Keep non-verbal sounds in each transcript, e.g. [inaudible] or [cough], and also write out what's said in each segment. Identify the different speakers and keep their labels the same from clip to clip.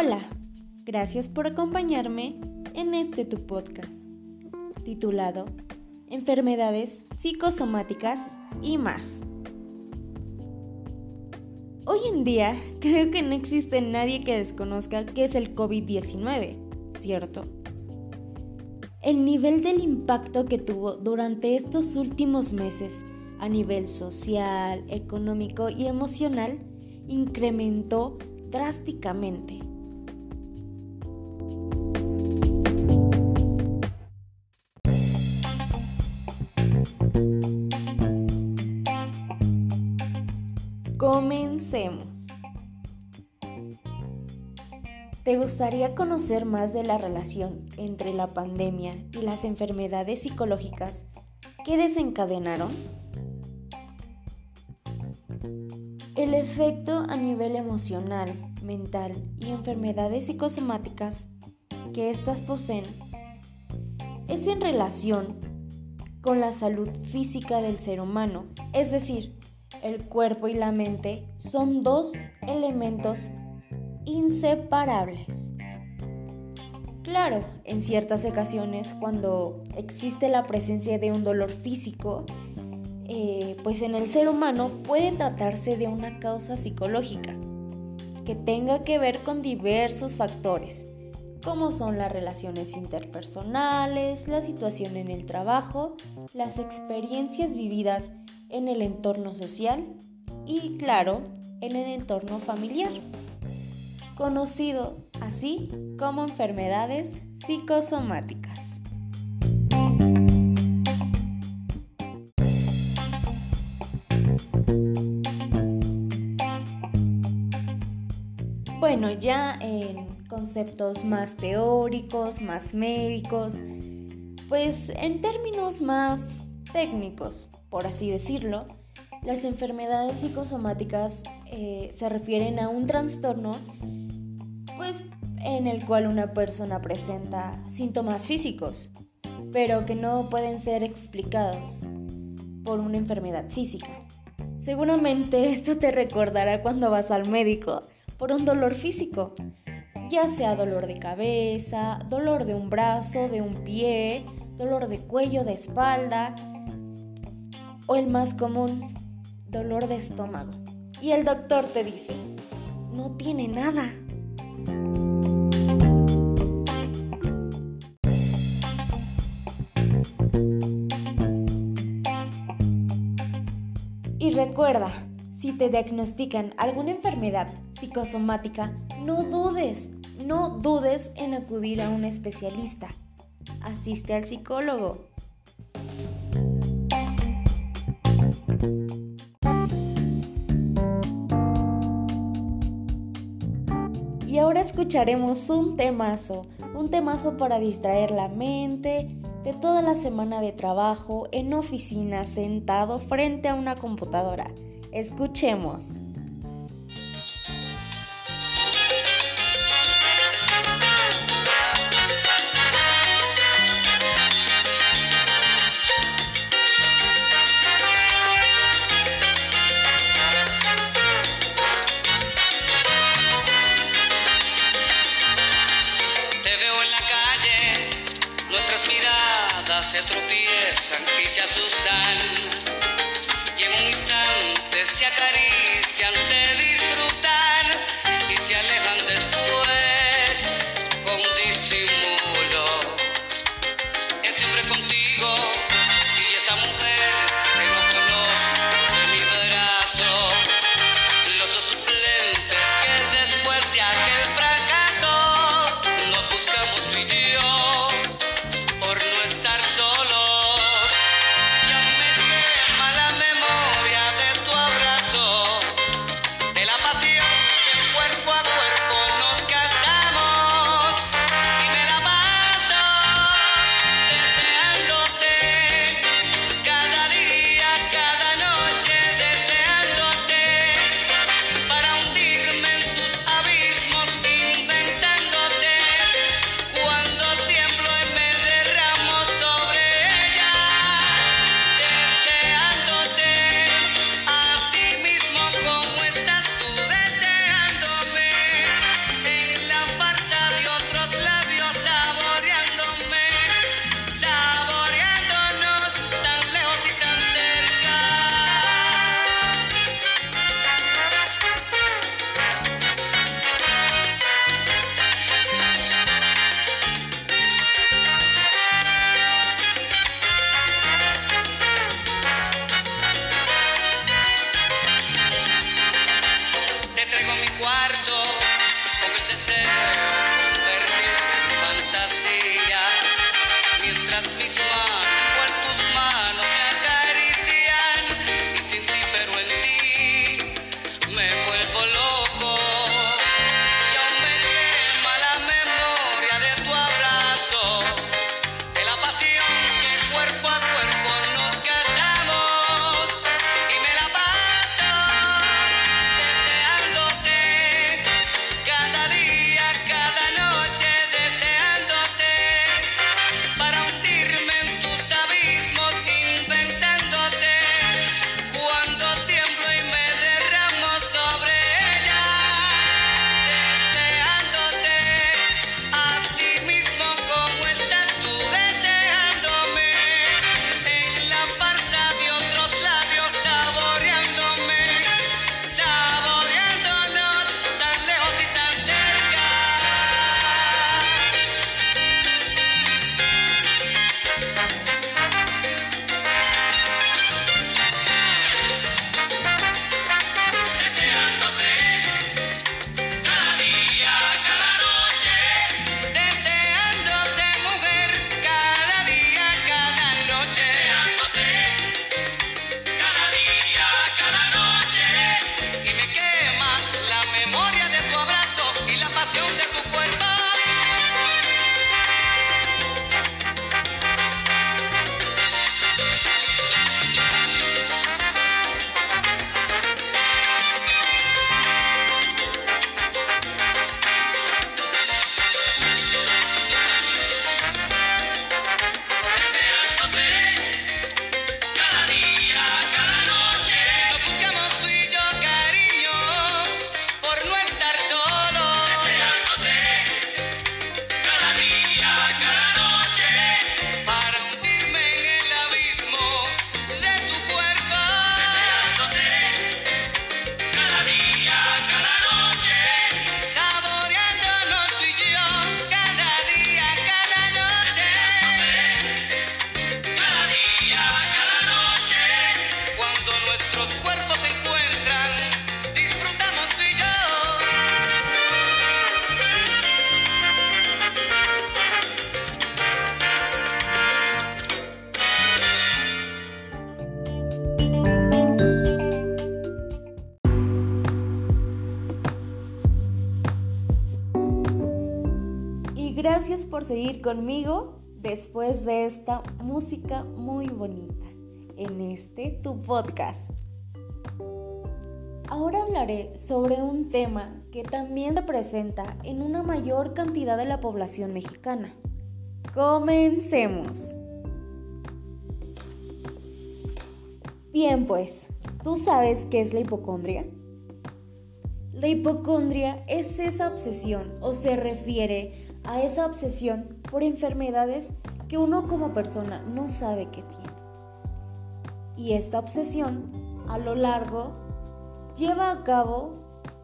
Speaker 1: Hola, gracias por acompañarme en este tu podcast, titulado Enfermedades psicosomáticas y más. Hoy en día [laughs] creo que no existe nadie que desconozca qué es el COVID-19, ¿cierto? El nivel del impacto que tuvo durante estos últimos meses a nivel social, económico y emocional incrementó drásticamente. Comencemos. ¿Te gustaría conocer más de la relación entre la pandemia y las enfermedades psicológicas que desencadenaron? El efecto a nivel emocional, mental y enfermedades psicosomáticas que éstas poseen es en relación con la salud física del ser humano, es decir, el cuerpo y la mente son dos elementos inseparables. Claro, en ciertas ocasiones cuando existe la presencia de un dolor físico, eh, pues en el ser humano puede tratarse de una causa psicológica que tenga que ver con diversos factores, como son las relaciones interpersonales, la situación en el trabajo, las experiencias vividas en el entorno social y, claro, en el entorno familiar, conocido así como enfermedades psicosomáticas. Bueno, ya en conceptos más teóricos, más médicos, pues en términos más técnicos, por así decirlo, las enfermedades psicosomáticas eh, se refieren a un trastorno, pues en el cual una persona presenta síntomas físicos, pero que no pueden ser explicados por una enfermedad física. Seguramente esto te recordará cuando vas al médico por un dolor físico, ya sea dolor de cabeza, dolor de un brazo, de un pie, dolor de cuello, de espalda o el más común, dolor de estómago. Y el doctor te dice, no tiene nada. Y recuerda, si te diagnostican alguna enfermedad psicosomática, no dudes, no dudes en acudir a un especialista. Asiste al psicólogo. Y ahora escucharemos un temazo, un temazo para distraer la mente de toda la semana de trabajo en oficina sentado frente a una computadora. Escuchemos.
Speaker 2: Se tropiezan y se asustan. Y en un instante se acarician, Praise the Lord. Por
Speaker 1: seguir conmigo después de esta música muy bonita en este tu podcast. Ahora hablaré sobre un tema que también se presenta en una mayor cantidad de la población mexicana. Comencemos. Bien, pues, ¿tú sabes qué es la hipocondria? La hipocondria es esa obsesión o se refiere a esa obsesión por enfermedades que uno como persona no sabe que tiene. Y esta obsesión, a lo largo, lleva a cabo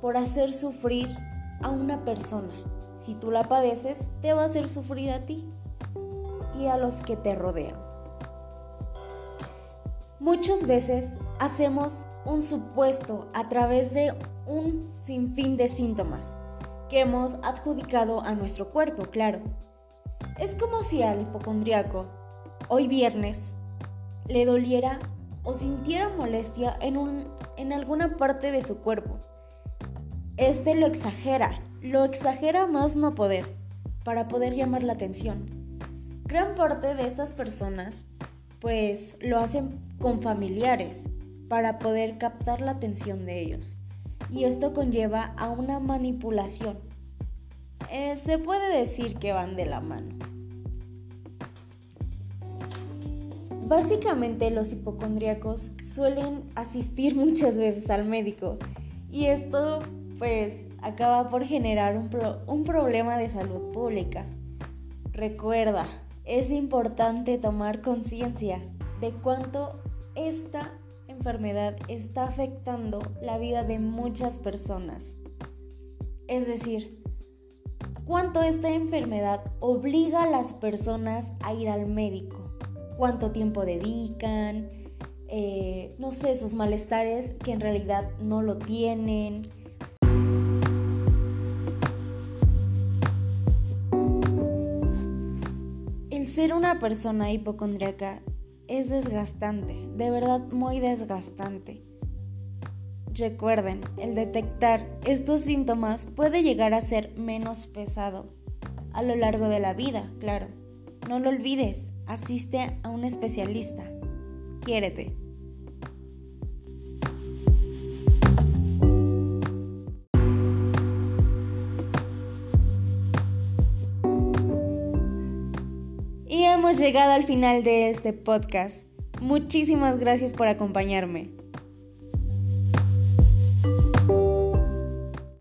Speaker 1: por hacer sufrir a una persona. Si tú la padeces, te va a hacer sufrir a ti y a los que te rodean. Muchas veces hacemos un supuesto a través de un sinfín de síntomas hemos adjudicado a nuestro cuerpo, claro. Es como si al hipocondriaco, hoy viernes, le doliera o sintiera molestia en, un, en alguna parte de su cuerpo. Este lo exagera, lo exagera más no poder, para poder llamar la atención. Gran parte de estas personas, pues, lo hacen con familiares, para poder captar la atención de ellos. Y esto conlleva a una manipulación. Eh, se puede decir que van de la mano. Básicamente los hipocondríacos suelen asistir [laughs] muchas veces al médico y esto pues acaba por generar un, pro un problema de salud pública. Recuerda, es importante tomar conciencia de cuánto esta enfermedad está afectando la vida de muchas personas. Es decir, cuánto esta enfermedad obliga a las personas a ir al médico cuánto tiempo dedican, eh, no sé, sus malestares que en realidad no lo tienen. El ser una persona hipocondríaca es desgastante, de verdad muy desgastante. Recuerden, el detectar estos síntomas puede llegar a ser menos pesado a lo largo de la vida, claro. No lo olvides, asiste a un especialista. Quiérete. Hemos llegado al final de este podcast. Muchísimas gracias por acompañarme.